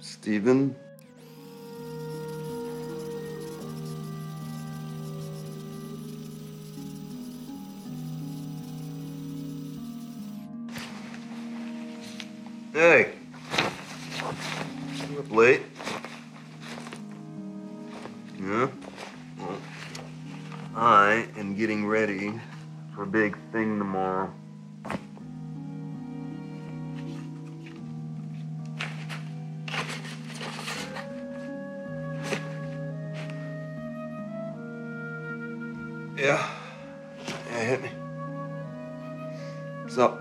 Steven? Hey. You up late? Yeah? Well, I am getting ready for a big thing tomorrow. Yeah. Yeah, hit me. What's up?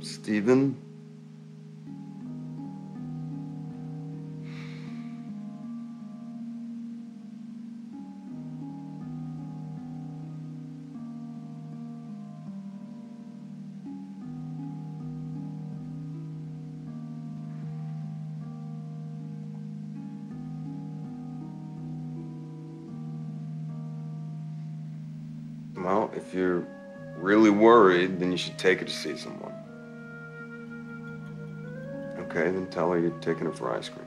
Steven? Well, if you're really worried, then you should take her to see someone. Okay, then tell her you're taking her for ice cream.